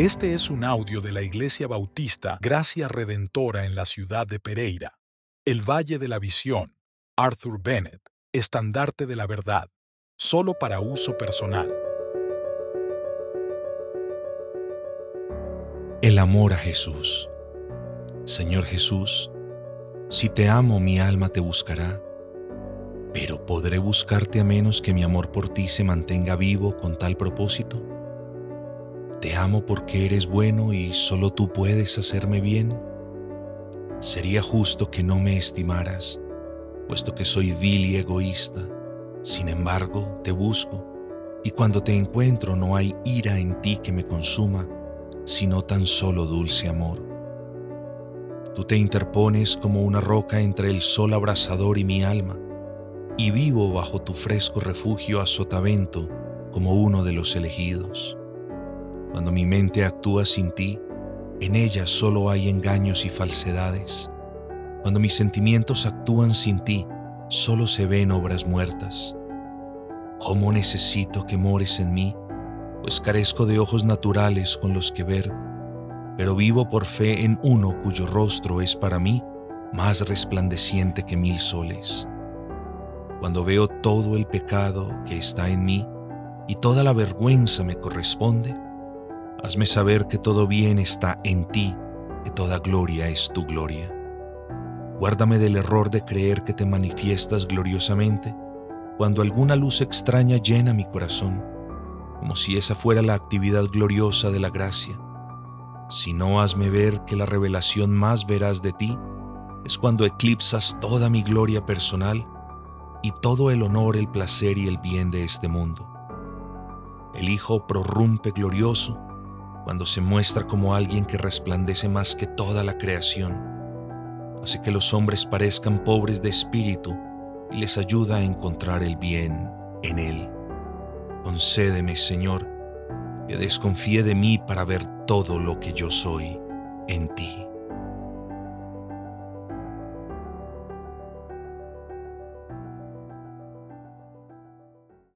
Este es un audio de la Iglesia Bautista Gracia Redentora en la ciudad de Pereira, el Valle de la Visión, Arthur Bennett, estandarte de la verdad, solo para uso personal. El amor a Jesús. Señor Jesús, si te amo mi alma te buscará, pero ¿podré buscarte a menos que mi amor por ti se mantenga vivo con tal propósito? Te amo porque eres bueno y solo tú puedes hacerme bien. Sería justo que no me estimaras, puesto que soy vil y egoísta. Sin embargo, te busco, y cuando te encuentro no hay ira en ti que me consuma, sino tan solo dulce amor. Tú te interpones como una roca entre el sol abrasador y mi alma, y vivo bajo tu fresco refugio a sotavento como uno de los elegidos. Cuando mi mente actúa sin ti, en ella solo hay engaños y falsedades. Cuando mis sentimientos actúan sin ti, solo se ven obras muertas. ¿Cómo necesito que mores en mí? Pues carezco de ojos naturales con los que ver, pero vivo por fe en uno cuyo rostro es para mí más resplandeciente que mil soles. Cuando veo todo el pecado que está en mí y toda la vergüenza me corresponde, Hazme saber que todo bien está en ti, que toda gloria es tu gloria. Guárdame del error de creer que te manifiestas gloriosamente cuando alguna luz extraña llena mi corazón, como si esa fuera la actividad gloriosa de la gracia. Si no, hazme ver que la revelación más veraz de ti es cuando eclipsas toda mi gloria personal y todo el honor, el placer y el bien de este mundo. El Hijo prorrumpe glorioso cuando se muestra como alguien que resplandece más que toda la creación, hace que los hombres parezcan pobres de espíritu y les ayuda a encontrar el bien en Él. Concédeme, Señor, que desconfíe de mí para ver todo lo que yo soy en ti.